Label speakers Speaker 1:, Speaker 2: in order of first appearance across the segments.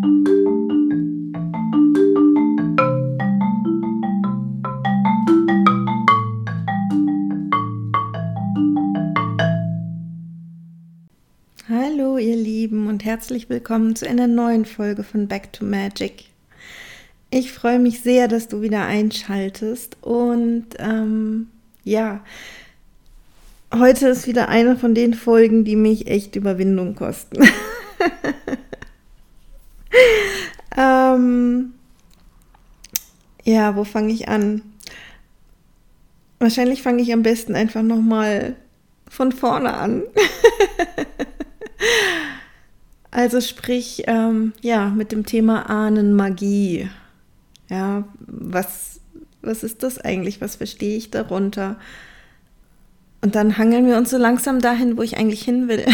Speaker 1: Hallo ihr Lieben und herzlich willkommen zu einer neuen Folge von Back to Magic. Ich freue mich sehr, dass du wieder einschaltest und ähm, ja, heute ist wieder eine von den Folgen, die mich echt Überwindung kosten. ähm, ja, wo fange ich an? Wahrscheinlich fange ich am besten einfach nochmal von vorne an. also sprich, ähm, ja, mit dem Thema Ahnenmagie. Ja, was, was ist das eigentlich? Was verstehe ich darunter? Und dann hangeln wir uns so langsam dahin, wo ich eigentlich hin will.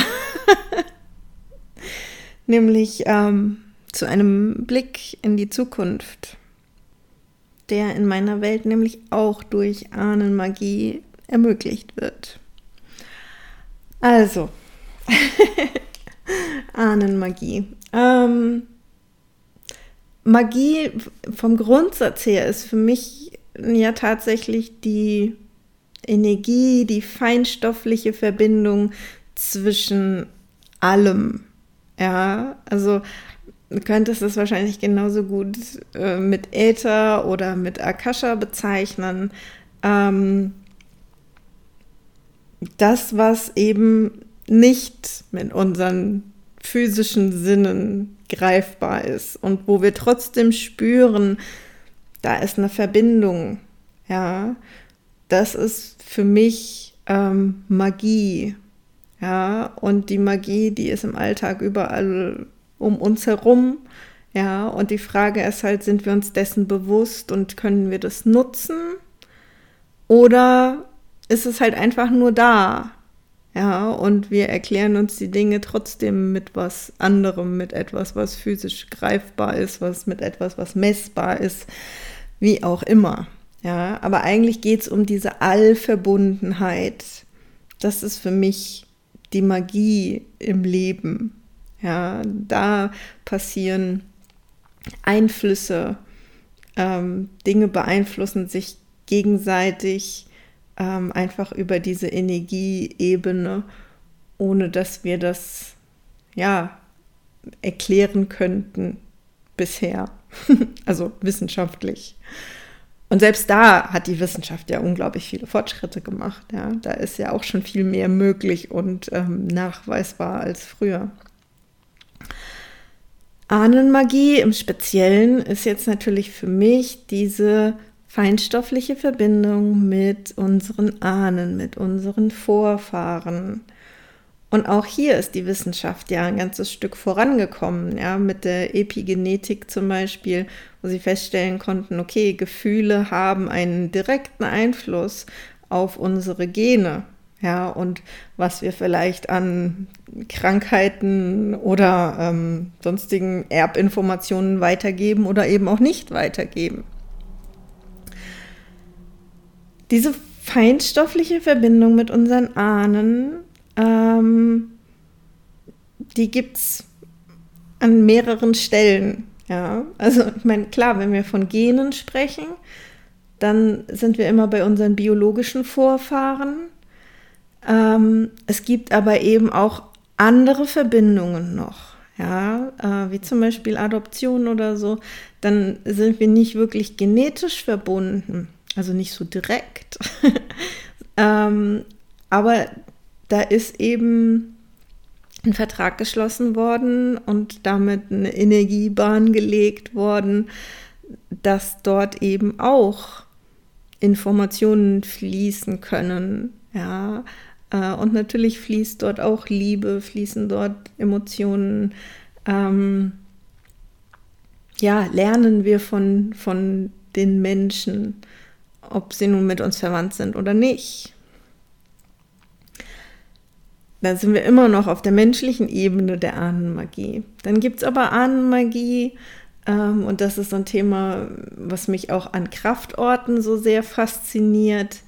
Speaker 1: Nämlich ähm, zu einem Blick in die Zukunft, der in meiner Welt nämlich auch durch Ahnenmagie ermöglicht wird. Also, Ahnenmagie. Ähm, Magie vom Grundsatz her ist für mich ja tatsächlich die Energie, die feinstoffliche Verbindung zwischen allem. Ja, also könntest es wahrscheinlich genauso gut äh, mit Äther oder mit Akasha bezeichnen. Ähm, das, was eben nicht mit unseren physischen Sinnen greifbar ist und wo wir trotzdem spüren, da ist eine Verbindung, ja, das ist für mich ähm, Magie, ja, und die Magie, die ist im Alltag überall um uns herum, ja, und die Frage ist halt, sind wir uns dessen bewusst und können wir das nutzen oder ist es halt einfach nur da, ja, und wir erklären uns die Dinge trotzdem mit was anderem, mit etwas, was physisch greifbar ist, was mit etwas, was messbar ist, wie auch immer. Ja, aber eigentlich geht es um diese Allverbundenheit. Das ist für mich die Magie im Leben. Ja, da passieren Einflüsse, ähm, Dinge beeinflussen sich gegenseitig ähm, einfach über diese Energieebene, ohne dass wir das ja erklären könnten bisher, also wissenschaftlich. Und selbst da hat die Wissenschaft ja unglaublich viele Fortschritte gemacht. Ja. Da ist ja auch schon viel mehr möglich und ähm, nachweisbar als früher. Ahnenmagie im Speziellen ist jetzt natürlich für mich diese feinstoffliche Verbindung mit unseren Ahnen, mit unseren Vorfahren. Und auch hier ist die Wissenschaft ja ein ganzes Stück vorangekommen, ja, mit der Epigenetik zum Beispiel, wo sie feststellen konnten, okay, Gefühle haben einen direkten Einfluss auf unsere Gene, ja, und was wir vielleicht an Krankheiten oder ähm, sonstigen Erbinformationen weitergeben oder eben auch nicht weitergeben. Diese feinstoffliche Verbindung mit unseren Ahnen, ähm, die gibt es an mehreren Stellen. Ja, also ich meine, klar, wenn wir von Genen sprechen, dann sind wir immer bei unseren biologischen Vorfahren. Ähm, es gibt aber eben auch andere Verbindungen noch, ja, äh, wie zum Beispiel Adoption oder so. Dann sind wir nicht wirklich genetisch verbunden also nicht so direkt. ähm, aber da ist eben ein Vertrag geschlossen worden und damit eine Energiebahn gelegt worden, dass dort eben auch Informationen fließen können. Ja, und natürlich fließt dort auch Liebe, fließen dort Emotionen. Ähm, ja, lernen wir von, von den Menschen ob sie nun mit uns verwandt sind oder nicht. Dann sind wir immer noch auf der menschlichen Ebene der Ahnenmagie. Dann gibt es aber Ahnenmagie, ähm, und das ist so ein Thema, was mich auch an Kraftorten so sehr fasziniert.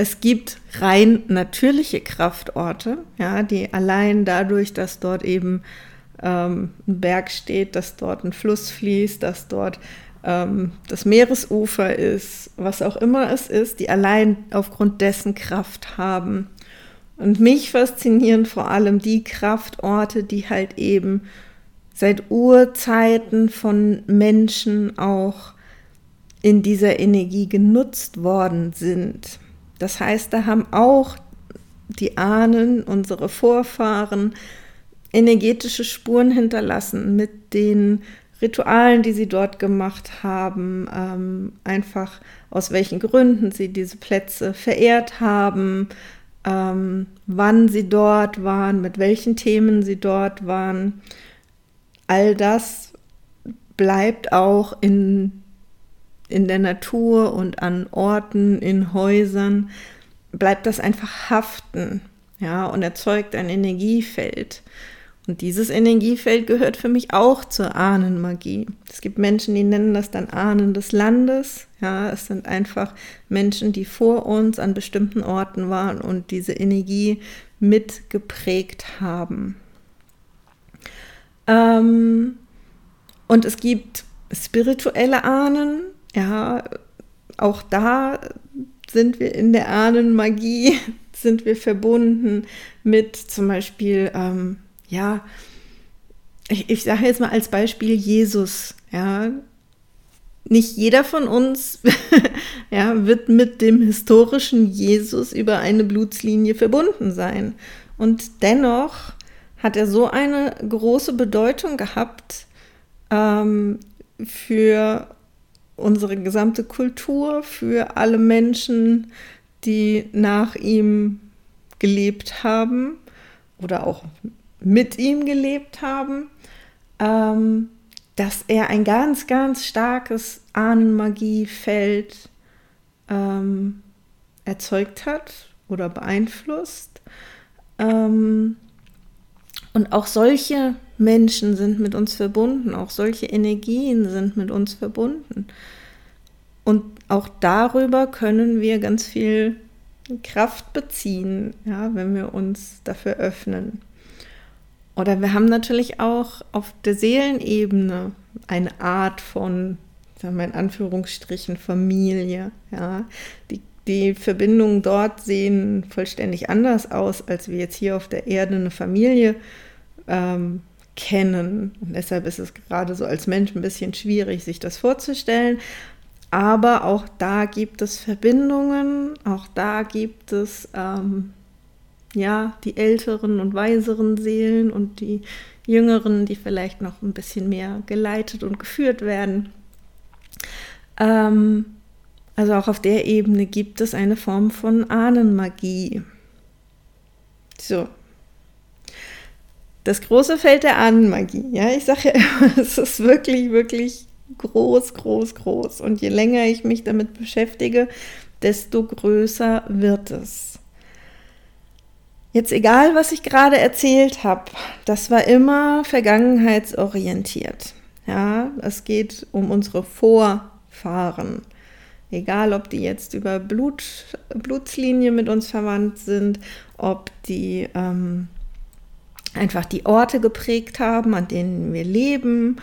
Speaker 1: Es gibt rein natürliche Kraftorte, ja, die allein dadurch, dass dort eben ähm, ein Berg steht, dass dort ein Fluss fließt, dass dort ähm, das Meeresufer ist, was auch immer es ist, die allein aufgrund dessen Kraft haben. Und mich faszinieren vor allem die Kraftorte, die halt eben seit Urzeiten von Menschen auch in dieser Energie genutzt worden sind. Das heißt, da haben auch die Ahnen, unsere Vorfahren, energetische Spuren hinterlassen mit den Ritualen, die sie dort gemacht haben, ähm, einfach aus welchen Gründen sie diese Plätze verehrt haben, ähm, wann sie dort waren, mit welchen Themen sie dort waren. All das bleibt auch in, in der Natur und an Orten, in Häusern, bleibt das einfach haften, ja, und erzeugt ein Energiefeld. Und dieses Energiefeld gehört für mich auch zur Ahnenmagie. Es gibt Menschen, die nennen das dann Ahnen des Landes. Ja, es sind einfach Menschen, die vor uns an bestimmten Orten waren und diese Energie mitgeprägt haben. Ähm, und es gibt spirituelle Ahnen. Ja, auch da sind wir in der Ahnenmagie, sind wir verbunden mit zum Beispiel ähm, ja, ich, ich sage jetzt mal als Beispiel Jesus, ja, nicht jeder von uns ja, wird mit dem historischen Jesus über eine Blutslinie verbunden sein. Und dennoch hat er so eine große Bedeutung gehabt ähm, für unsere gesamte Kultur, für alle Menschen, die nach ihm gelebt haben oder auch mit ihm gelebt haben, ähm, dass er ein ganz, ganz starkes Ahnenmagiefeld ähm, erzeugt hat oder beeinflusst. Ähm, und auch solche Menschen sind mit uns verbunden, auch solche Energien sind mit uns verbunden. Und auch darüber können wir ganz viel Kraft beziehen, ja, wenn wir uns dafür öffnen. Oder wir haben natürlich auch auf der Seelenebene eine Art von, sagen wir in Anführungsstrichen, Familie. Ja? Die, die Verbindungen dort sehen vollständig anders aus, als wir jetzt hier auf der Erde eine Familie ähm, kennen. Und deshalb ist es gerade so als Mensch ein bisschen schwierig, sich das vorzustellen. Aber auch da gibt es Verbindungen, auch da gibt es ähm, ja, die älteren und weiseren Seelen und die jüngeren, die vielleicht noch ein bisschen mehr geleitet und geführt werden. Ähm, also auch auf der Ebene gibt es eine Form von Ahnenmagie. So. Das große Feld der Ahnenmagie, ja, ich sage ja immer, es ist wirklich, wirklich groß, groß, groß. Und je länger ich mich damit beschäftige, desto größer wird es. Jetzt egal, was ich gerade erzählt habe, das war immer vergangenheitsorientiert. Ja, es geht um unsere Vorfahren. Egal, ob die jetzt über Blut, Blutslinie mit uns verwandt sind, ob die ähm, einfach die Orte geprägt haben, an denen wir leben,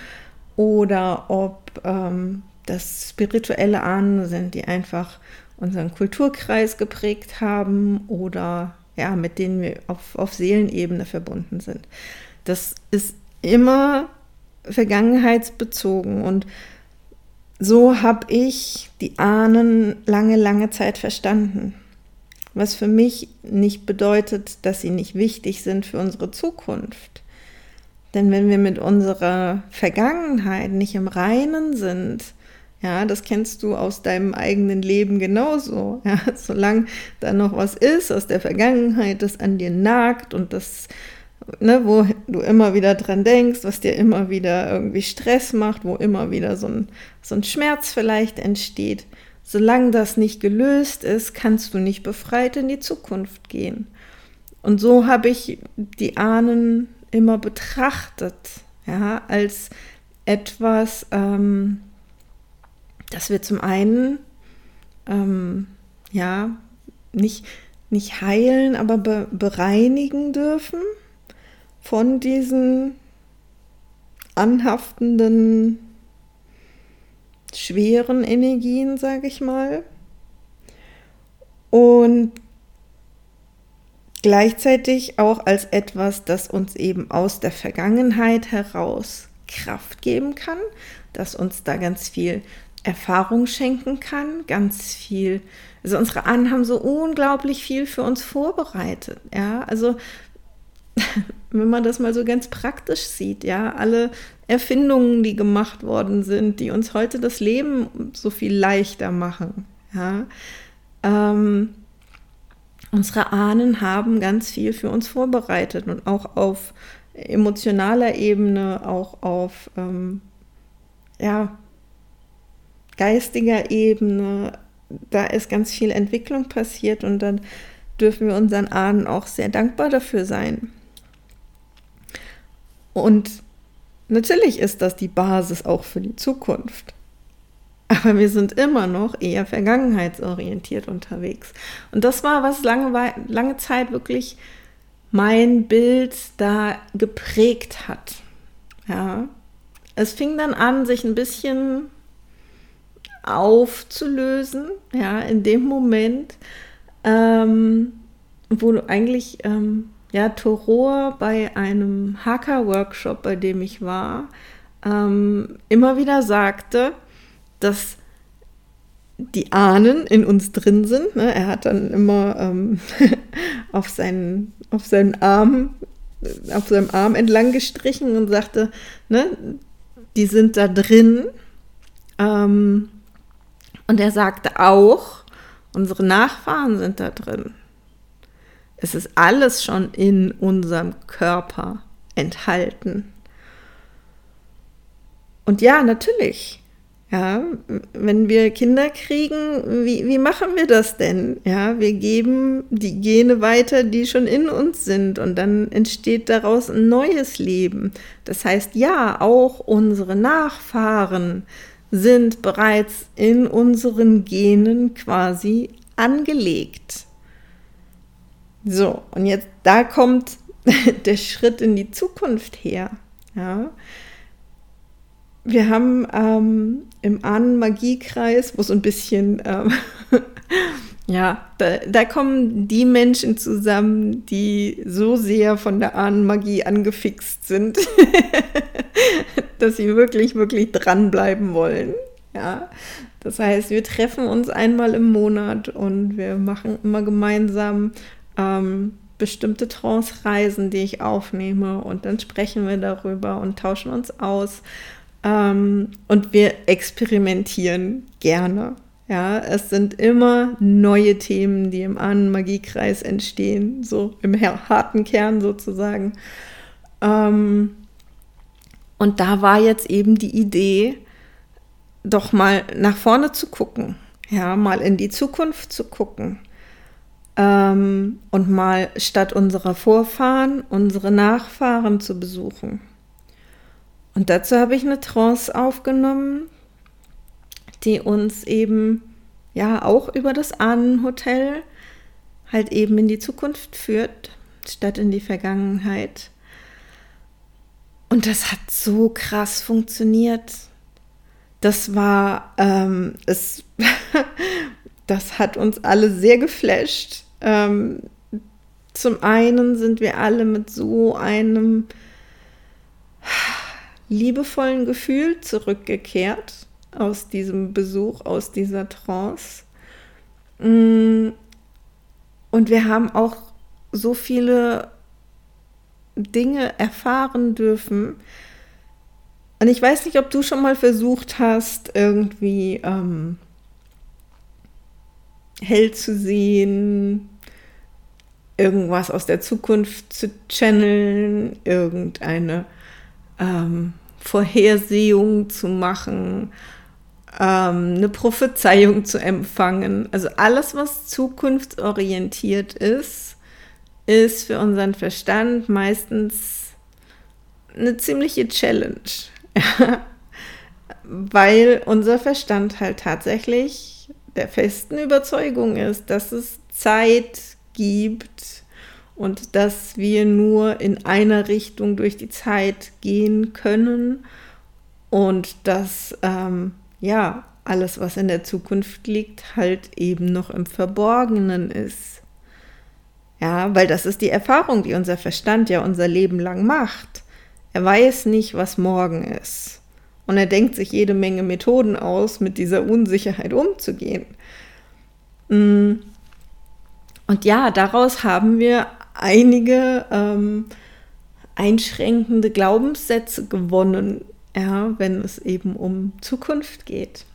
Speaker 1: oder ob ähm, das spirituelle Ahnen sind, die einfach unseren Kulturkreis geprägt haben oder ja, mit denen wir auf, auf Seelenebene verbunden sind. Das ist immer vergangenheitsbezogen und so habe ich die Ahnen lange, lange Zeit verstanden. Was für mich nicht bedeutet, dass sie nicht wichtig sind für unsere Zukunft. Denn wenn wir mit unserer Vergangenheit nicht im Reinen sind, ja, das kennst du aus deinem eigenen Leben genauso. Ja, solange da noch was ist aus der Vergangenheit, das an dir nagt und das, ne, wo du immer wieder dran denkst, was dir immer wieder irgendwie Stress macht, wo immer wieder so ein, so ein Schmerz vielleicht entsteht. Solange das nicht gelöst ist, kannst du nicht befreit in die Zukunft gehen. Und so habe ich die Ahnen immer betrachtet, ja, als etwas, ähm, dass wir zum einen ähm, ja nicht, nicht heilen, aber be bereinigen dürfen von diesen anhaftenden, schweren Energien, sage ich mal. Und gleichzeitig auch als etwas, das uns eben aus der Vergangenheit heraus Kraft geben kann, das uns da ganz viel Erfahrung schenken kann, ganz viel. Also unsere Ahnen haben so unglaublich viel für uns vorbereitet. Ja, also wenn man das mal so ganz praktisch sieht, ja, alle Erfindungen, die gemacht worden sind, die uns heute das Leben so viel leichter machen, ja, ähm, unsere Ahnen haben ganz viel für uns vorbereitet und auch auf emotionaler Ebene, auch auf ähm, ja, geistiger Ebene, da ist ganz viel Entwicklung passiert und dann dürfen wir unseren Ahnen auch sehr dankbar dafür sein. Und natürlich ist das die Basis auch für die Zukunft. Aber wir sind immer noch eher vergangenheitsorientiert unterwegs. Und das war, was lange, lange Zeit wirklich mein Bild da geprägt hat. Ja. Es fing dann an, sich ein bisschen aufzulösen, ja, in dem Moment, ähm, wo du eigentlich, ähm, ja, Toror bei einem Hacker-Workshop, bei dem ich war, ähm, immer wieder sagte, dass die Ahnen in uns drin sind. Ne? Er hat dann immer ähm, auf, seinen, auf seinen Arm, auf seinem Arm entlang gestrichen und sagte, ne, die sind da drin. Ähm, und er sagte auch, unsere Nachfahren sind da drin. Es ist alles schon in unserem Körper enthalten. Und ja, natürlich, ja, wenn wir Kinder kriegen, wie, wie machen wir das denn? Ja, wir geben die Gene weiter, die schon in uns sind und dann entsteht daraus ein neues Leben. Das heißt, ja, auch unsere Nachfahren sind bereits in unseren Genen quasi angelegt. So, und jetzt da kommt der Schritt in die Zukunft her. Ja, wir haben ähm, im Ahnen-Magie-Kreis, wo so ein bisschen, ähm, ja, da, da, kommen die Menschen zusammen, die so sehr von der Ahnenmagie angefixt sind, dass sie wirklich, wirklich dranbleiben wollen. Ja, das heißt, wir treffen uns einmal im Monat und wir machen immer gemeinsam ähm, bestimmte Trance-Reisen, die ich aufnehme und dann sprechen wir darüber und tauschen uns aus. Ähm, und wir experimentieren gerne. Ja, es sind immer neue Themen, die im Ahnen-Magie-Kreis entstehen, so im harten Kern sozusagen. Ähm, und da war jetzt eben die Idee, doch mal nach vorne zu gucken, ja, mal in die Zukunft zu gucken ähm, und mal statt unserer Vorfahren unsere Nachfahren zu besuchen. Und dazu habe ich eine Trance aufgenommen, die uns eben ja auch über das Ahnenhotel halt eben in die Zukunft führt, statt in die Vergangenheit. Und das hat so krass funktioniert. Das war, ähm, es, das hat uns alle sehr geflasht. Ähm, zum einen sind wir alle mit so einem liebevollen Gefühl zurückgekehrt aus diesem Besuch, aus dieser Trance. Mm. Und wir haben auch so viele Dinge erfahren dürfen. Und ich weiß nicht, ob du schon mal versucht hast, irgendwie ähm, hell zu sehen, irgendwas aus der Zukunft zu channeln, irgendeine ähm, Vorhersehung zu machen, ähm, eine Prophezeiung zu empfangen. Also alles, was zukunftsorientiert ist, ist für unseren Verstand meistens eine ziemliche Challenge. Weil unser Verstand halt tatsächlich der festen Überzeugung ist, dass es Zeit gibt, und dass wir nur in einer Richtung durch die Zeit gehen können und dass ähm, ja alles, was in der Zukunft liegt, halt eben noch im Verborgenen ist. Ja, weil das ist die Erfahrung, die unser Verstand ja unser Leben lang macht. Er weiß nicht, was morgen ist. Und er denkt sich jede Menge Methoden aus, mit dieser Unsicherheit umzugehen. Mm. Und ja, daraus haben wir einige ähm, einschränkende Glaubenssätze gewonnen, ja, wenn es eben um Zukunft geht.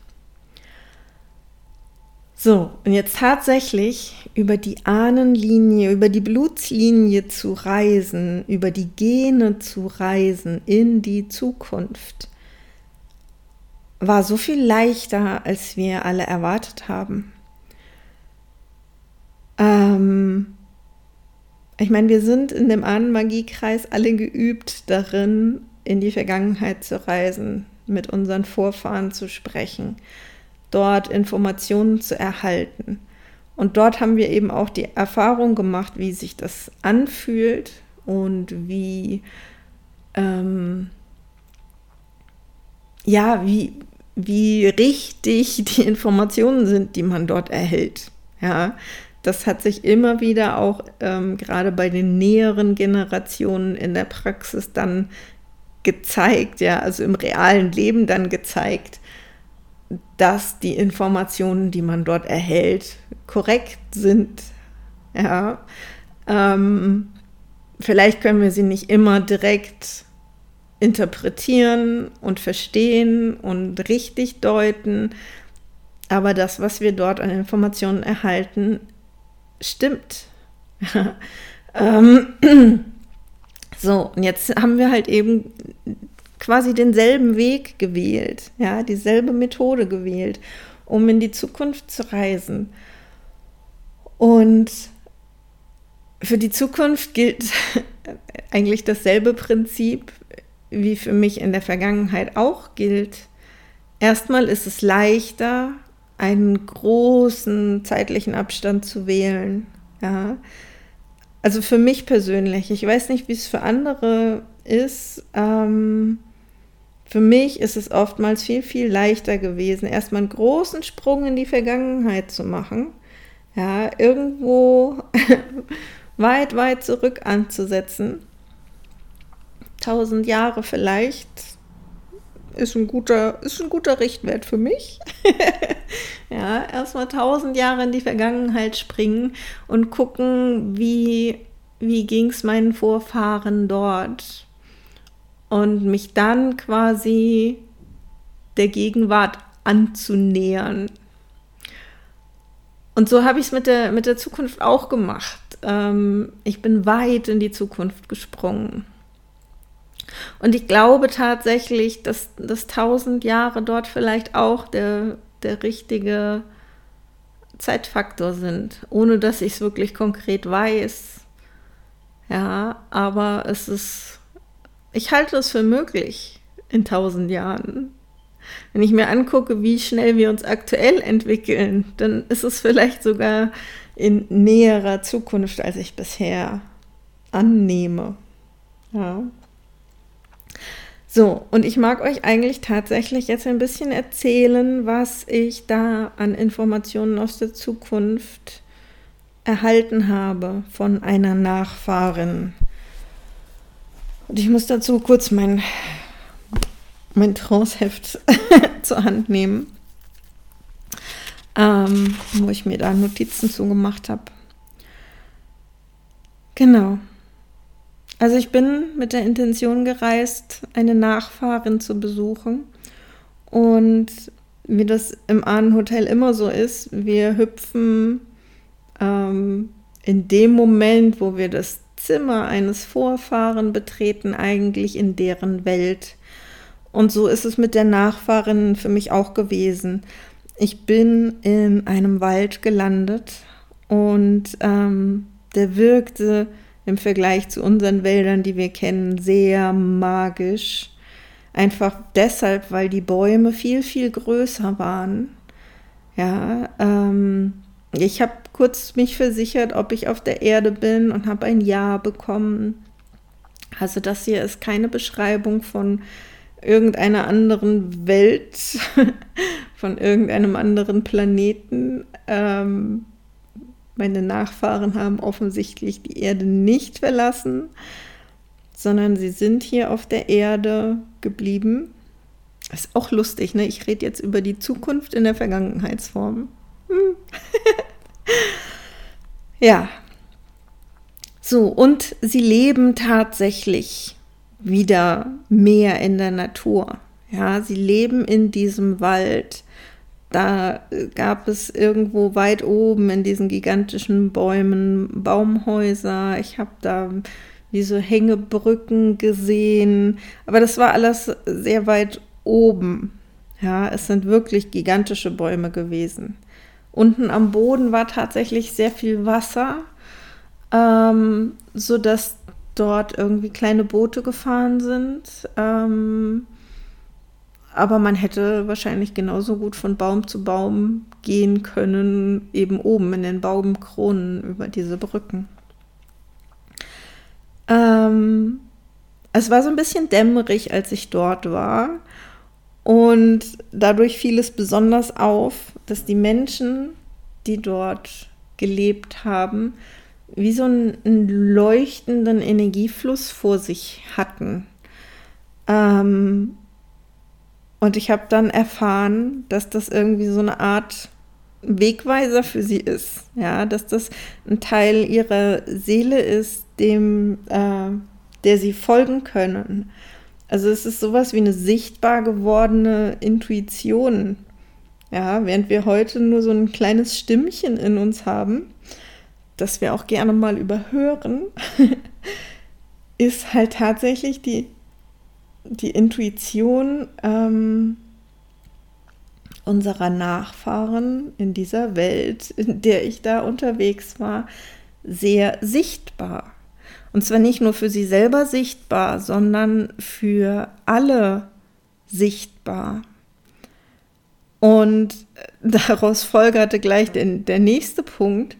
Speaker 1: So, und jetzt tatsächlich über die Ahnenlinie, über die Blutslinie zu reisen, über die Gene zu reisen in die Zukunft, war so viel leichter, als wir alle erwartet haben. Ähm, ich meine, wir sind in dem Ahnenmagiekreis alle geübt darin, in die Vergangenheit zu reisen, mit unseren Vorfahren zu sprechen, dort Informationen zu erhalten. Und dort haben wir eben auch die Erfahrung gemacht, wie sich das anfühlt und wie, ähm, ja, wie, wie richtig die Informationen sind, die man dort erhält. Ja, das hat sich immer wieder auch ähm, gerade bei den näheren Generationen in der Praxis dann gezeigt, ja, also im realen Leben dann gezeigt, dass die Informationen, die man dort erhält, korrekt sind. Ja, ähm, vielleicht können wir sie nicht immer direkt interpretieren und verstehen und richtig deuten, aber das, was wir dort an Informationen erhalten, stimmt. ähm, so, und jetzt haben wir halt eben quasi denselben Weg gewählt, ja, dieselbe Methode gewählt, um in die Zukunft zu reisen. Und für die Zukunft gilt eigentlich dasselbe Prinzip, wie für mich in der Vergangenheit auch gilt. Erstmal ist es leichter, einen großen zeitlichen Abstand zu wählen. Ja. Also für mich persönlich, ich weiß nicht, wie es für andere ist. Ähm, für mich ist es oftmals viel, viel leichter gewesen, erstmal einen großen Sprung in die Vergangenheit zu machen. Ja, irgendwo weit, weit zurück anzusetzen. Tausend Jahre vielleicht ist ein guter, ist ein guter Richtwert für mich. ja, erstmal tausend Jahre in die Vergangenheit springen und gucken, wie, wie ging es meinen Vorfahren dort. Und mich dann quasi der Gegenwart anzunähern. Und so habe ich es mit der, mit der Zukunft auch gemacht. Ähm, ich bin weit in die Zukunft gesprungen. Und ich glaube tatsächlich, dass, dass tausend Jahre dort vielleicht auch der, der richtige Zeitfaktor sind, ohne dass ich es wirklich konkret weiß. Ja, aber es ist, ich halte es für möglich in tausend Jahren. Wenn ich mir angucke, wie schnell wir uns aktuell entwickeln, dann ist es vielleicht sogar in näherer Zukunft, als ich bisher annehme. Ja. So, und ich mag euch eigentlich tatsächlich jetzt ein bisschen erzählen, was ich da an Informationen aus der Zukunft erhalten habe von einer Nachfahrin. Und ich muss dazu kurz mein, mein Tranceheft zur Hand nehmen, ähm, wo ich mir da Notizen zugemacht habe. Genau. Also ich bin mit der Intention gereist, eine Nachfahrin zu besuchen. Und wie das im Ahnenhotel immer so ist, wir hüpfen ähm, in dem Moment, wo wir das Zimmer eines Vorfahren betreten, eigentlich in deren Welt. Und so ist es mit der Nachfahrin für mich auch gewesen. Ich bin in einem Wald gelandet und ähm, der wirkte im Vergleich zu unseren Wäldern, die wir kennen, sehr magisch. Einfach deshalb, weil die Bäume viel, viel größer waren. Ja, ähm, ich habe kurz mich versichert, ob ich auf der Erde bin und habe ein Ja bekommen. Also das hier ist keine Beschreibung von irgendeiner anderen Welt, von irgendeinem anderen Planeten. Ähm, meine Nachfahren haben offensichtlich die Erde nicht verlassen, sondern sie sind hier auf der Erde geblieben. Ist auch lustig, ne? Ich rede jetzt über die Zukunft in der Vergangenheitsform. Hm. ja. So, und sie leben tatsächlich wieder mehr in der Natur. Ja, sie leben in diesem Wald. Da gab es irgendwo weit oben in diesen gigantischen Bäumen Baumhäuser. Ich habe da wie so Hängebrücken gesehen. Aber das war alles sehr weit oben. Ja, es sind wirklich gigantische Bäume gewesen. Unten am Boden war tatsächlich sehr viel Wasser, ähm, sodass dort irgendwie kleine Boote gefahren sind. Ähm, aber man hätte wahrscheinlich genauso gut von Baum zu Baum gehen können, eben oben in den Baumkronen über diese Brücken. Ähm, es war so ein bisschen dämmerig, als ich dort war. Und dadurch fiel es besonders auf, dass die Menschen, die dort gelebt haben, wie so einen, einen leuchtenden Energiefluss vor sich hatten. Ähm, und ich habe dann erfahren, dass das irgendwie so eine Art Wegweiser für sie ist. Ja, dass das ein Teil ihrer Seele ist, dem, äh, der sie folgen können. Also es ist sowas wie eine sichtbar gewordene Intuition. Ja, während wir heute nur so ein kleines Stimmchen in uns haben, das wir auch gerne mal überhören, ist halt tatsächlich die, die Intuition ähm, unserer Nachfahren in dieser Welt, in der ich da unterwegs war, sehr sichtbar. Und zwar nicht nur für sie selber sichtbar, sondern für alle sichtbar. Und daraus folgerte gleich den, der nächste Punkt.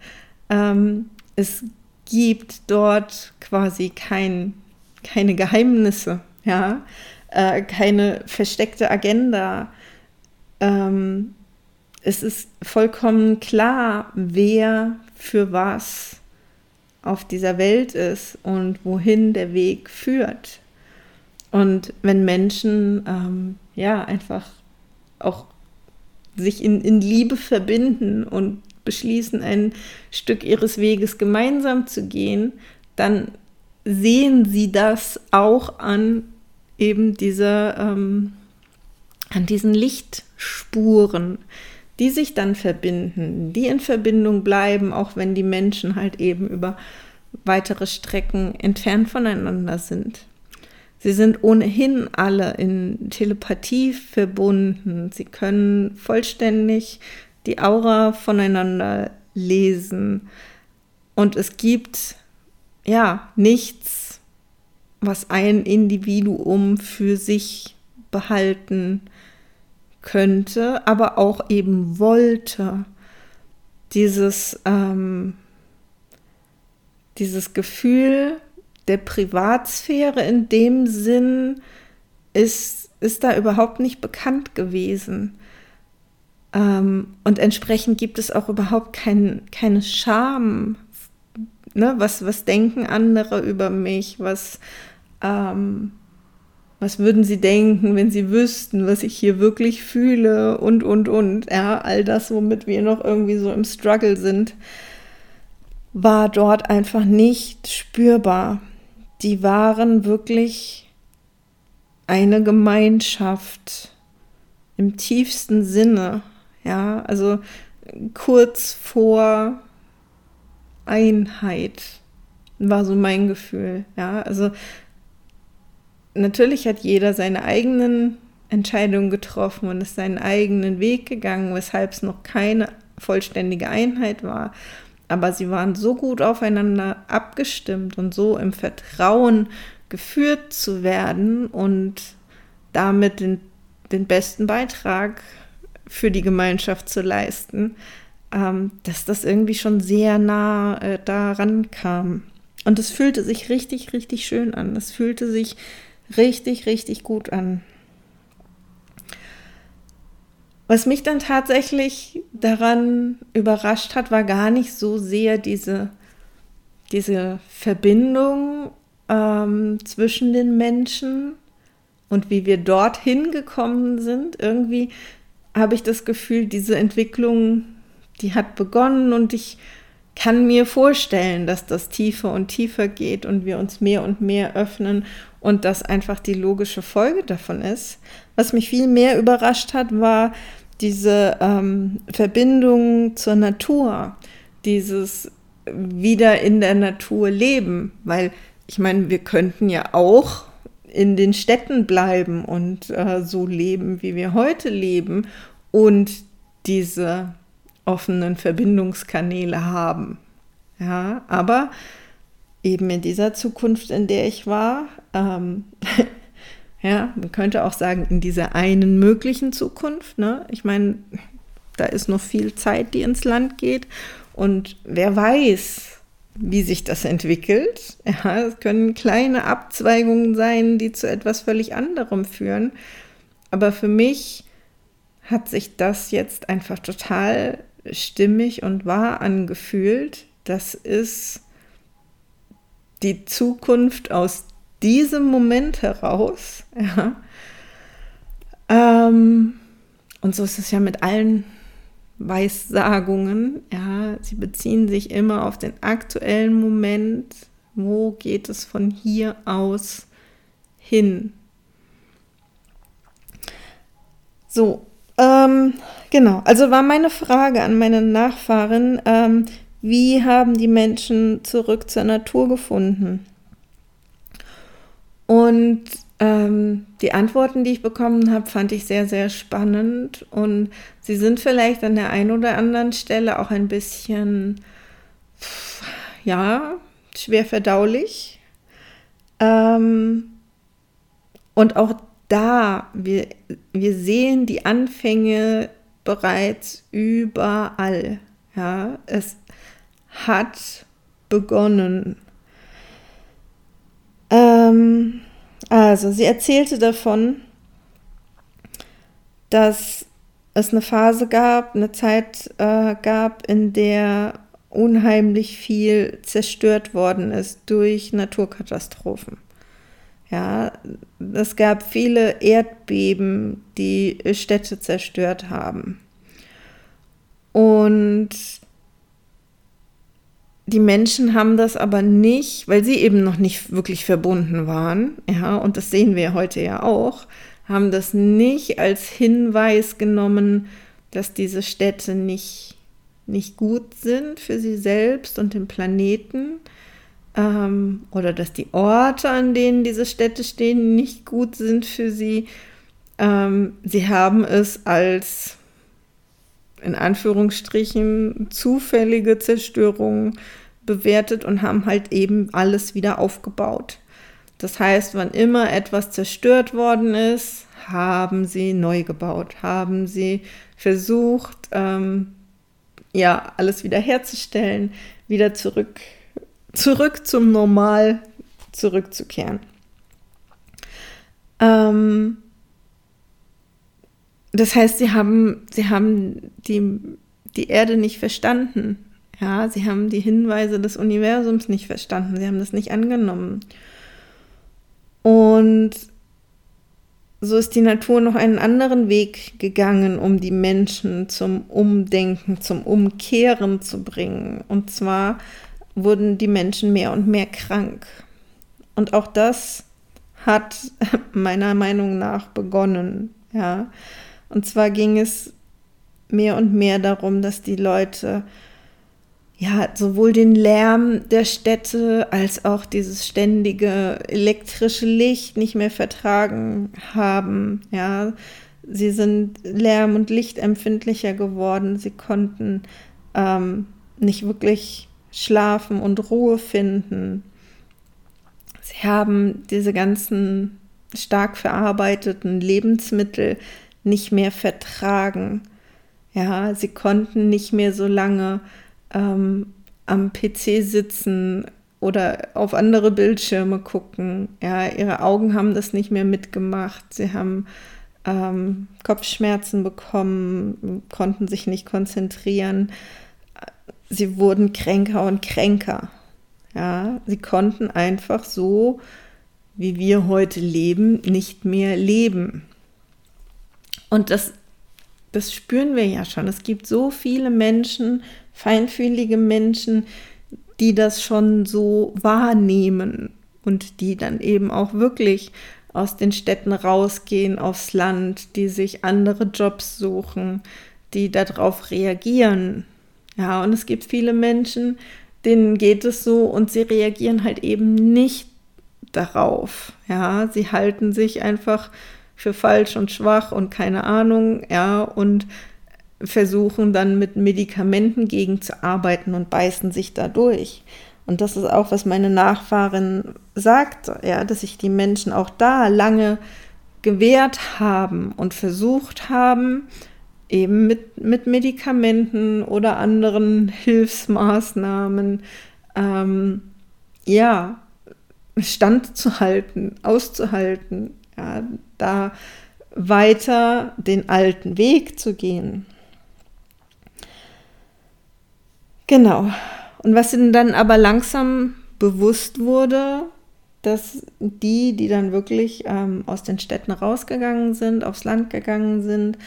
Speaker 1: Ähm, es gibt dort quasi kein, keine Geheimnisse, ja, äh, keine versteckte Agenda. Ähm, es ist vollkommen klar, wer für was auf dieser Welt ist und wohin der Weg führt. Und wenn Menschen ähm, ja einfach auch sich in, in Liebe verbinden und beschließen, ein Stück ihres Weges gemeinsam zu gehen, dann sehen sie das auch an eben dieser, ähm, an diesen Lichtspuren, die sich dann verbinden, die in Verbindung bleiben, auch wenn die Menschen halt eben über weitere Strecken entfernt voneinander sind. Sie sind ohnehin alle in Telepathie verbunden. Sie können vollständig die Aura voneinander lesen. Und es gibt ja nichts, was ein Individuum für sich behalten könnte, aber auch eben wollte. Dieses, ähm, dieses Gefühl der Privatsphäre in dem Sinn ist, ist da überhaupt nicht bekannt gewesen. Ähm, und entsprechend gibt es auch überhaupt kein, keine Scham. Ne? Was, was denken andere über mich? Was, ähm, was würden sie denken, wenn sie wüssten, was ich hier wirklich fühle und, und, und. Ja, all das, womit wir noch irgendwie so im Struggle sind, war dort einfach nicht spürbar. Die waren wirklich eine Gemeinschaft im tiefsten Sinne. Ja, also kurz vor Einheit war so mein Gefühl. Ja, also natürlich hat jeder seine eigenen Entscheidungen getroffen und ist seinen eigenen Weg gegangen, weshalb es noch keine vollständige Einheit war. Aber sie waren so gut aufeinander abgestimmt und so im Vertrauen geführt zu werden und damit den, den besten Beitrag für die Gemeinschaft zu leisten, ähm, dass das irgendwie schon sehr nah äh, daran kam. Und es fühlte sich richtig, richtig schön an. Es fühlte sich richtig, richtig gut an. Was mich dann tatsächlich daran überrascht hat, war gar nicht so sehr diese, diese Verbindung ähm, zwischen den Menschen und wie wir dorthin gekommen sind. Irgendwie habe ich das Gefühl, diese Entwicklung, die hat begonnen und ich kann mir vorstellen, dass das tiefer und tiefer geht und wir uns mehr und mehr öffnen und das einfach die logische Folge davon ist. Was mich viel mehr überrascht hat, war diese ähm, Verbindung zur Natur, dieses wieder in der Natur leben, weil ich meine, wir könnten ja auch in den Städten bleiben und äh, so leben, wie wir heute leben und diese offenen Verbindungskanäle haben. Ja, aber eben in dieser Zukunft, in der ich war, ähm, ja, man könnte auch sagen, in dieser einen möglichen Zukunft, ne? Ich meine, da ist noch viel Zeit, die ins Land geht und wer weiß, wie sich das entwickelt. Ja, es können kleine Abzweigungen sein, die zu etwas völlig anderem führen. Aber für mich hat sich das jetzt einfach total stimmig und wahr angefühlt. Das ist die Zukunft aus diesem Moment heraus. Ja. Ähm, und so ist es ja mit allen Weissagungen. Ja, sie beziehen sich immer auf den aktuellen Moment. Wo geht es von hier aus hin? So, ähm, genau. Also war meine Frage an meine Nachfahren, ähm, wie haben die Menschen zurück zur Natur gefunden? Und ähm, die Antworten, die ich bekommen habe, fand ich sehr, sehr spannend und sie sind vielleicht an der einen oder anderen Stelle auch ein bisschen, ja, schwer verdaulich. Ähm, und auch da, wir, wir sehen die Anfänge bereits überall. Ja, es hat begonnen. Ähm, also, sie erzählte davon, dass es eine Phase gab, eine Zeit äh, gab, in der unheimlich viel zerstört worden ist durch Naturkatastrophen. Ja, es gab viele Erdbeben, die Städte zerstört haben. Und die Menschen haben das aber nicht, weil sie eben noch nicht wirklich verbunden waren, ja, und das sehen wir heute ja auch, haben das nicht als Hinweis genommen, dass diese Städte nicht, nicht gut sind für sie selbst und den Planeten, ähm, oder dass die Orte, an denen diese Städte stehen, nicht gut sind für sie. Ähm, sie haben es als in Anführungsstrichen zufällige Zerstörung bewertet und haben halt eben alles wieder aufgebaut. Das heißt, wann immer etwas zerstört worden ist, haben sie neu gebaut, haben sie versucht, ähm, ja, alles wiederherzustellen, wieder zurück, zurück zum Normal zurückzukehren. Ähm, das heißt, sie haben, sie haben die, die Erde nicht verstanden. Ja, sie haben die Hinweise des Universums nicht verstanden. Sie haben das nicht angenommen. Und so ist die Natur noch einen anderen Weg gegangen, um die Menschen zum Umdenken, zum Umkehren zu bringen. Und zwar wurden die Menschen mehr und mehr krank. Und auch das hat meiner Meinung nach begonnen. Ja, und zwar ging es mehr und mehr darum, dass die Leute ja sowohl den Lärm der Städte als auch dieses ständige elektrische Licht nicht mehr vertragen haben. Ja, sie sind lärm- und lichtempfindlicher geworden. Sie konnten ähm, nicht wirklich schlafen und Ruhe finden. Sie haben diese ganzen stark verarbeiteten Lebensmittel nicht mehr vertragen. Ja, sie konnten nicht mehr so lange ähm, am PC sitzen oder auf andere Bildschirme gucken. Ja, ihre Augen haben das nicht mehr mitgemacht. Sie haben ähm, Kopfschmerzen bekommen, konnten sich nicht konzentrieren. Sie wurden kränker und kränker. Ja, sie konnten einfach so, wie wir heute leben, nicht mehr leben. Und das, das spüren wir ja schon. Es gibt so viele Menschen, feinfühlige Menschen, die das schon so wahrnehmen und die dann eben auch wirklich aus den Städten rausgehen aufs Land, die sich andere Jobs suchen, die darauf reagieren. Ja, und es gibt viele Menschen, denen geht es so und sie reagieren halt eben nicht darauf. Ja, sie halten sich einfach für falsch und schwach und keine Ahnung, ja, und versuchen dann mit Medikamenten gegenzuarbeiten und beißen sich da durch. Und das ist auch, was meine Nachfahrin sagt, ja, dass sich die Menschen auch da lange gewehrt haben und versucht haben, eben mit, mit Medikamenten oder anderen Hilfsmaßnahmen, ähm, ja, standzuhalten, auszuhalten, ja, da weiter den alten Weg zu gehen. Genau. Und was ihnen dann aber langsam bewusst wurde, dass die, die dann wirklich ähm, aus den Städten rausgegangen sind, aufs Land gegangen sind,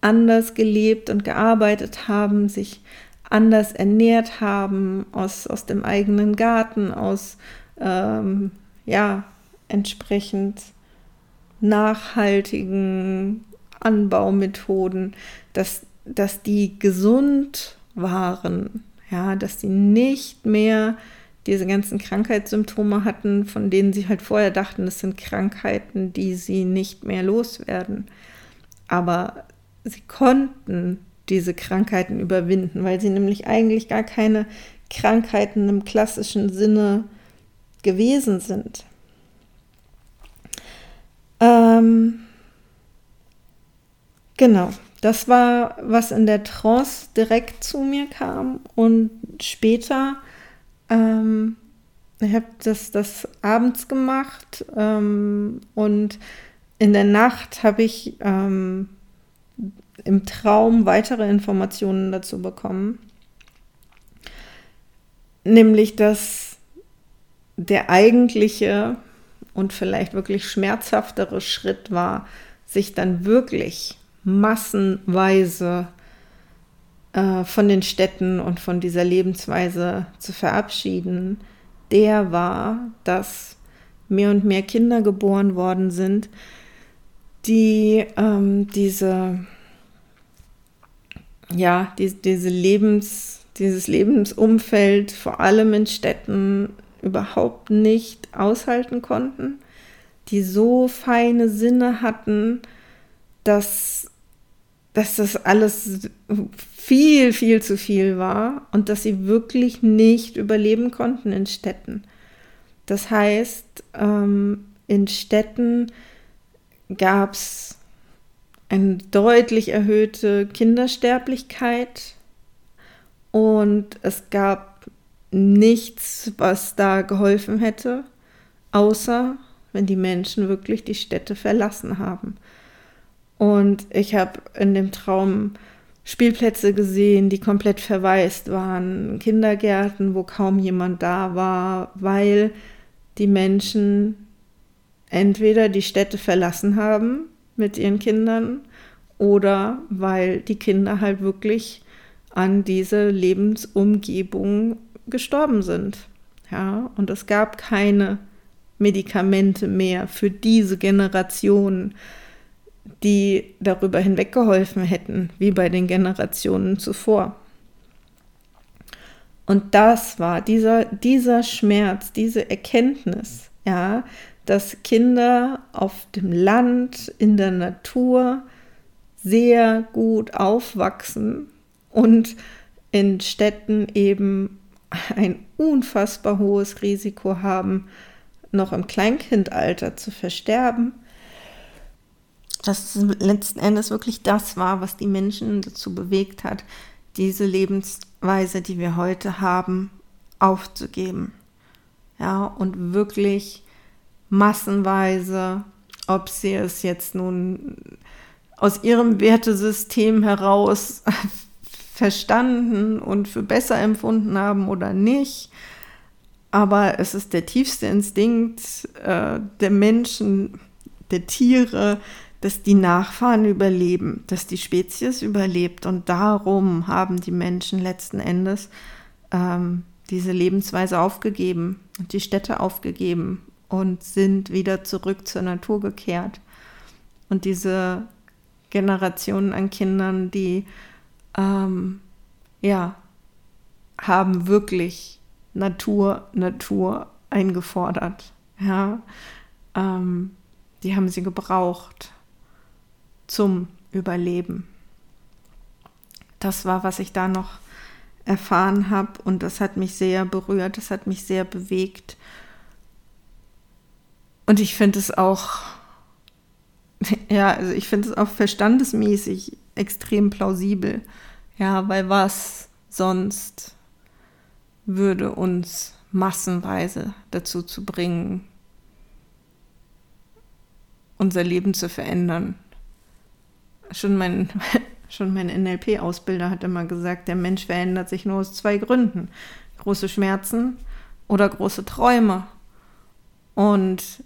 Speaker 1: anders gelebt und gearbeitet haben, sich anders ernährt haben, aus, aus dem eigenen Garten, aus ähm, ja, entsprechend nachhaltigen Anbaumethoden, dass, dass die gesund waren, ja, dass sie nicht mehr diese ganzen Krankheitssymptome hatten, von denen sie halt vorher dachten, das sind Krankheiten, die sie nicht mehr loswerden. Aber sie konnten diese Krankheiten überwinden, weil sie nämlich eigentlich gar keine Krankheiten im klassischen Sinne gewesen sind. Ähm, genau. Das war, was in der Trance direkt zu mir kam. Und später, ähm, ich habe das, das abends gemacht ähm, und in der Nacht habe ich ähm, im Traum weitere Informationen dazu bekommen. Nämlich, dass der eigentliche und vielleicht wirklich schmerzhaftere Schritt war, sich dann wirklich massenweise äh, von den Städten und von dieser Lebensweise zu verabschieden, der war, dass mehr und mehr Kinder geboren worden sind, die ähm, diese, ja, die, diese Lebens, dieses Lebensumfeld vor allem in Städten überhaupt nicht aushalten konnten, die so feine Sinne hatten, dass, dass das alles viel, viel zu viel war und dass sie wirklich nicht überleben konnten in Städten. Das heißt, ähm, in Städten gab es eine deutlich erhöhte Kindersterblichkeit und es gab nichts, was da geholfen hätte, außer wenn die Menschen wirklich die Städte verlassen haben. Und ich habe in dem Traum Spielplätze gesehen, die komplett verwaist waren, Kindergärten, wo kaum jemand da war, weil die Menschen entweder die Städte verlassen haben mit ihren Kindern oder weil die Kinder halt wirklich an diese Lebensumgebung gestorben sind. Ja, und es gab keine Medikamente mehr für diese Generation die darüber hinweggeholfen hätten, wie bei den Generationen zuvor. Und das war dieser, dieser Schmerz, diese Erkenntnis, ja, dass Kinder auf dem Land, in der Natur sehr gut aufwachsen und in Städten eben ein unfassbar hohes Risiko haben, noch im Kleinkindalter zu versterben dass letzten Endes wirklich das war, was die Menschen dazu bewegt hat, diese Lebensweise, die wir heute haben, aufzugeben. Ja, und wirklich massenweise, ob sie es jetzt nun aus ihrem Wertesystem heraus verstanden und für besser empfunden haben oder nicht. Aber es ist der tiefste Instinkt äh, der Menschen, der Tiere, dass die Nachfahren überleben, dass die Spezies überlebt. Und darum haben die Menschen letzten Endes ähm, diese Lebensweise aufgegeben und die Städte aufgegeben und sind wieder zurück zur Natur gekehrt. Und diese Generationen an Kindern, die ähm, ja, haben wirklich Natur, Natur eingefordert. Ja, ähm, die haben sie gebraucht zum Überleben. Das war, was ich da noch erfahren habe und das hat mich sehr berührt, das hat mich sehr bewegt. Und ich finde es auch, ja, also ich finde es auch verstandesmäßig extrem plausibel. Ja, weil was sonst würde uns massenweise dazu zu bringen, unser Leben zu verändern schon mein, schon mein NLP-Ausbilder hat immer gesagt, der Mensch verändert sich nur aus zwei Gründen. Große Schmerzen oder große Träume. Und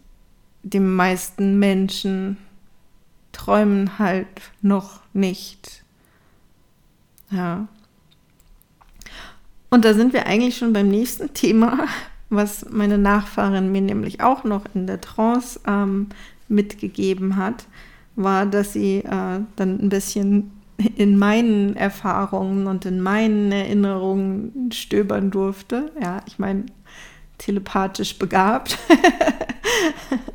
Speaker 1: die meisten Menschen träumen halt noch nicht. Ja. Und da sind wir eigentlich schon beim nächsten Thema, was meine Nachfahrin mir nämlich auch noch in der Trance ähm, mitgegeben hat war, dass sie äh, dann ein bisschen in meinen Erfahrungen und in meinen Erinnerungen stöbern durfte. Ja, ich meine, telepathisch begabt.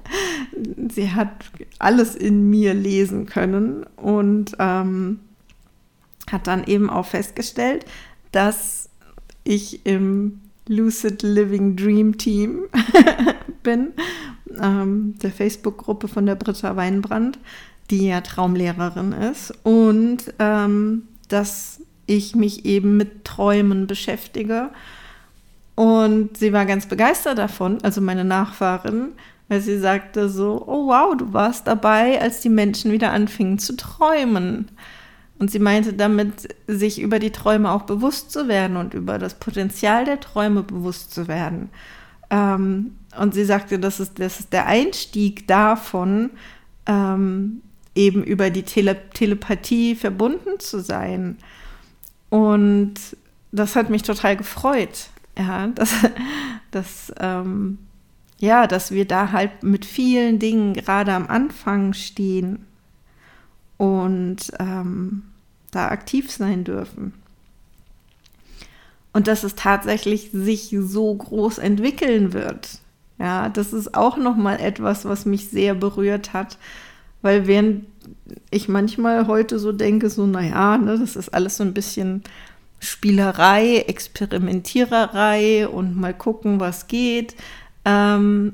Speaker 1: sie hat alles in mir lesen können und ähm, hat dann eben auch festgestellt, dass ich im Lucid Living Dream Team bin, ähm, der Facebook-Gruppe von der Britta Weinbrand, die ja Traumlehrerin ist, und ähm, dass ich mich eben mit Träumen beschäftige. Und sie war ganz begeistert davon, also meine Nachfahrin, weil sie sagte so, oh wow, du warst dabei, als die Menschen wieder anfingen zu träumen. Und sie meinte damit, sich über die Träume auch bewusst zu werden und über das Potenzial der Träume bewusst zu werden. Ähm, und sie sagte, das ist, das ist der Einstieg davon, ähm, eben über die Tele Telepathie verbunden zu sein. Und das hat mich total gefreut, ja, dass, dass, ähm, ja, dass wir da halt mit vielen Dingen gerade am Anfang stehen und ähm, da aktiv sein dürfen. Und dass es tatsächlich sich so groß entwickeln wird. Ja, das ist auch noch mal etwas, was mich sehr berührt hat, weil während ich manchmal heute so denke, so naja, ne, das ist alles so ein bisschen Spielerei, Experimentiererei und mal gucken, was geht. Ähm,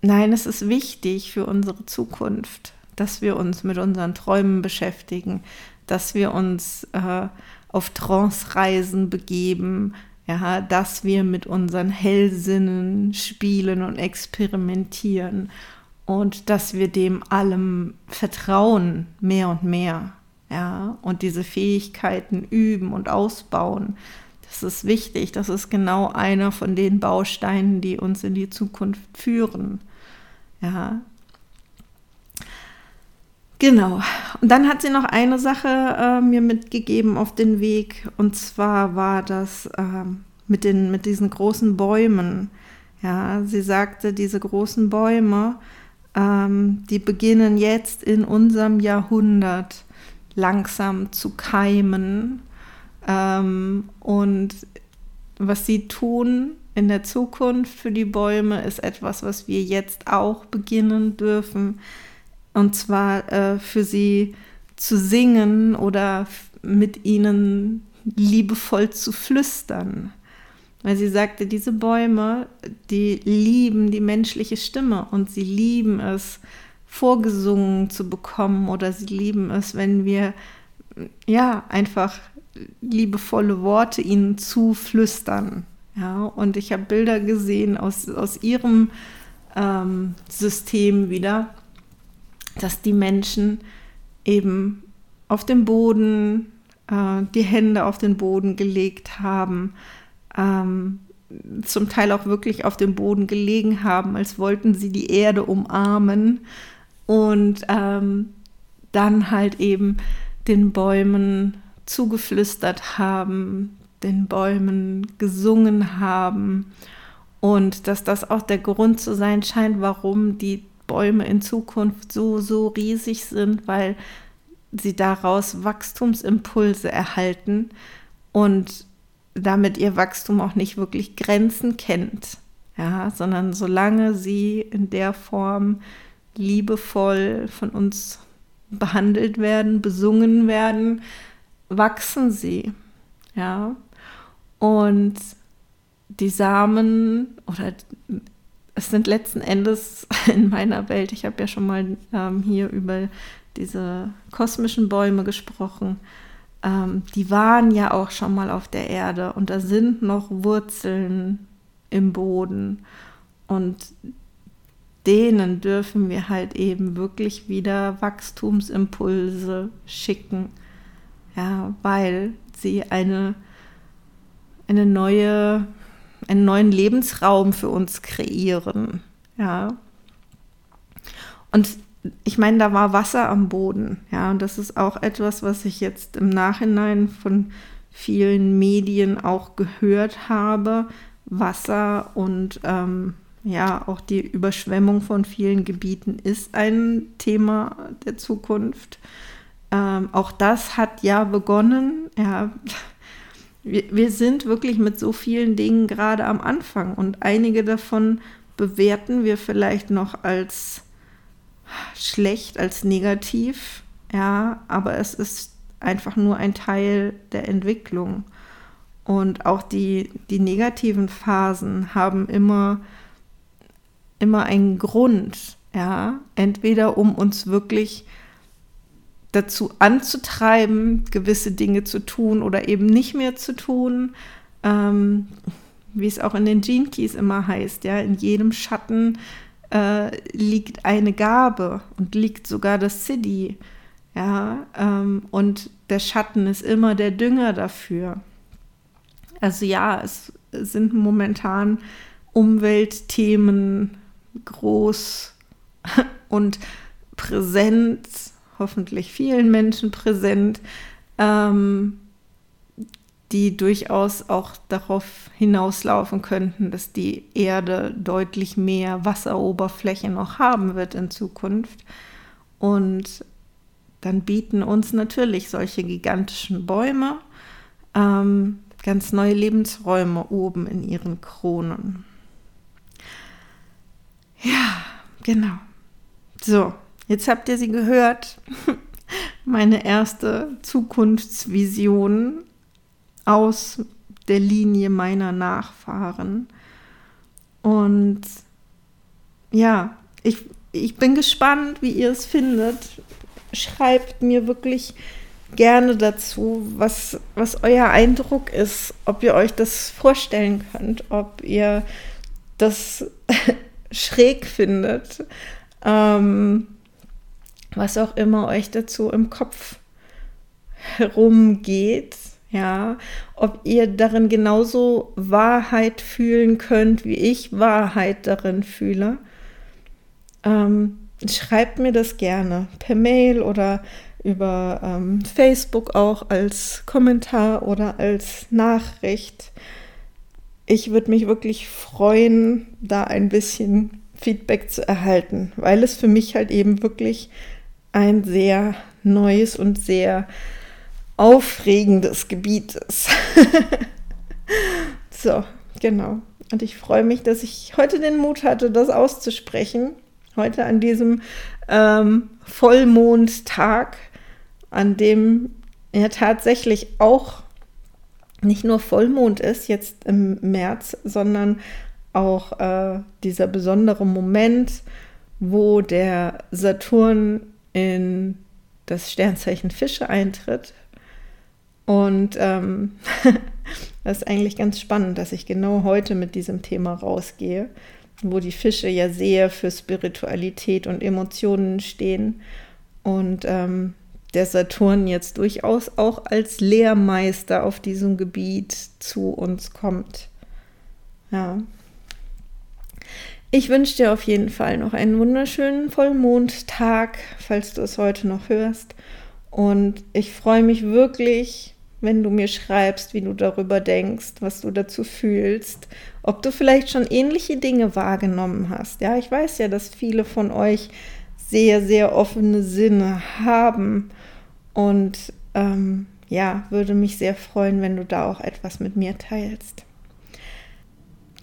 Speaker 1: nein, es ist wichtig für unsere Zukunft dass wir uns mit unseren Träumen beschäftigen, dass wir uns äh, auf Trance-Reisen begeben, ja, dass wir mit unseren Hellsinnen spielen und experimentieren und dass wir dem allem vertrauen, mehr und mehr, ja, und diese Fähigkeiten üben und ausbauen. Das ist wichtig, das ist genau einer von den Bausteinen, die uns in die Zukunft führen. Ja, Genau. Und dann hat sie noch eine Sache äh, mir mitgegeben auf den Weg. Und zwar war das äh, mit, den, mit diesen großen Bäumen. Ja, sie sagte, diese großen Bäume, ähm, die beginnen jetzt in unserem Jahrhundert langsam zu keimen. Ähm, und was sie tun in der Zukunft für die Bäume, ist etwas, was wir jetzt auch beginnen dürfen und zwar äh, für sie zu singen oder mit ihnen liebevoll zu flüstern. Weil sie sagte, diese Bäume, die lieben die menschliche Stimme und sie lieben es, vorgesungen zu bekommen oder sie lieben es, wenn wir ja einfach liebevolle Worte ihnen zuflüstern. Ja, und ich habe Bilder gesehen aus, aus ihrem ähm, System wieder, dass die Menschen eben auf dem Boden äh, die Hände auf den Boden gelegt haben, ähm, zum Teil auch wirklich auf dem Boden gelegen haben, als wollten sie die Erde umarmen und ähm, dann halt eben den Bäumen zugeflüstert haben, den Bäumen gesungen haben und dass das auch der Grund zu sein scheint, warum die Bäume in Zukunft so, so riesig sind, weil sie daraus Wachstumsimpulse erhalten und damit ihr Wachstum auch nicht wirklich Grenzen kennt, ja, sondern solange sie in der Form liebevoll von uns behandelt werden, besungen werden, wachsen sie, ja. Und die Samen oder es sind letzten Endes in meiner Welt, ich habe ja schon mal ähm, hier über diese kosmischen Bäume gesprochen, ähm, die waren ja auch schon mal auf der Erde und da sind noch Wurzeln im Boden und denen dürfen wir halt eben wirklich wieder Wachstumsimpulse schicken, ja, weil sie eine, eine neue, einen neuen Lebensraum für uns kreieren, ja. Und ich meine, da war Wasser am Boden, ja, und das ist auch etwas, was ich jetzt im Nachhinein von vielen Medien auch gehört habe. Wasser und ähm, ja, auch die Überschwemmung von vielen Gebieten ist ein Thema der Zukunft. Ähm, auch das hat ja begonnen. Ja, wir, wir sind wirklich mit so vielen Dingen gerade am Anfang und einige davon bewerten wir vielleicht noch als schlecht, als negativ, ja, aber es ist einfach nur ein Teil der Entwicklung. Und auch die, die negativen Phasen haben immer, immer einen Grund, ja, entweder um uns wirklich dazu anzutreiben, gewisse Dinge zu tun oder eben nicht mehr zu tun, ähm, wie es auch in den Gene Keys immer heißt, ja, in jedem Schatten äh, liegt eine Gabe und liegt sogar das City. Ja, ähm, und der Schatten ist immer der Dünger dafür. Also ja, es sind momentan Umweltthemen groß und präsent, hoffentlich vielen Menschen präsent. Ähm, die durchaus auch darauf hinauslaufen könnten, dass die Erde deutlich mehr Wasseroberfläche noch haben wird in Zukunft. Und dann bieten uns natürlich solche gigantischen Bäume ähm, ganz neue Lebensräume oben in ihren Kronen. Ja, genau. So, jetzt habt ihr sie gehört. Meine erste Zukunftsvision aus der Linie meiner Nachfahren. Und ja, ich, ich bin gespannt, wie ihr es findet. Schreibt mir wirklich gerne dazu, was, was euer Eindruck ist, ob ihr euch das vorstellen könnt, ob ihr das schräg findet, ähm, was auch immer euch dazu im Kopf herumgeht ja, ob ihr darin genauso Wahrheit fühlen könnt, wie ich Wahrheit darin fühle. Ähm, schreibt mir das gerne per Mail oder über ähm, Facebook auch als Kommentar oder als Nachricht. Ich würde mich wirklich freuen, da ein bisschen Feedback zu erhalten, weil es für mich halt eben wirklich ein sehr neues und sehr aufregendes Gebiet ist. so, genau. Und ich freue mich, dass ich heute den Mut hatte, das auszusprechen. Heute an diesem ähm, Vollmondtag, an dem ja tatsächlich auch nicht nur Vollmond ist jetzt im März, sondern auch äh, dieser besondere Moment, wo der Saturn in das Sternzeichen Fische eintritt. Und ähm, das ist eigentlich ganz spannend, dass ich genau heute mit diesem Thema rausgehe, wo die Fische ja sehr für Spiritualität und Emotionen stehen. Und ähm, der Saturn jetzt durchaus auch als Lehrmeister auf diesem Gebiet zu uns kommt. Ja. Ich wünsche dir auf jeden Fall noch einen wunderschönen Vollmondtag, falls du es heute noch hörst. Und ich freue mich wirklich, wenn du mir schreibst, wie du darüber denkst, was du dazu fühlst, ob du vielleicht schon ähnliche Dinge wahrgenommen hast. Ja, ich weiß ja, dass viele von euch sehr, sehr offene Sinne haben. Und ähm, ja, würde mich sehr freuen, wenn du da auch etwas mit mir teilst.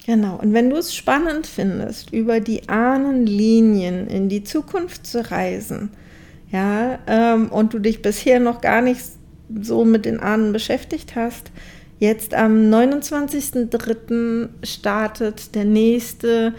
Speaker 1: Genau, und wenn du es spannend findest, über die Ahnenlinien in die Zukunft zu reisen, ja, ähm, und du dich bisher noch gar nicht so mit den Ahnen beschäftigt hast, jetzt am 29.03. startet der nächste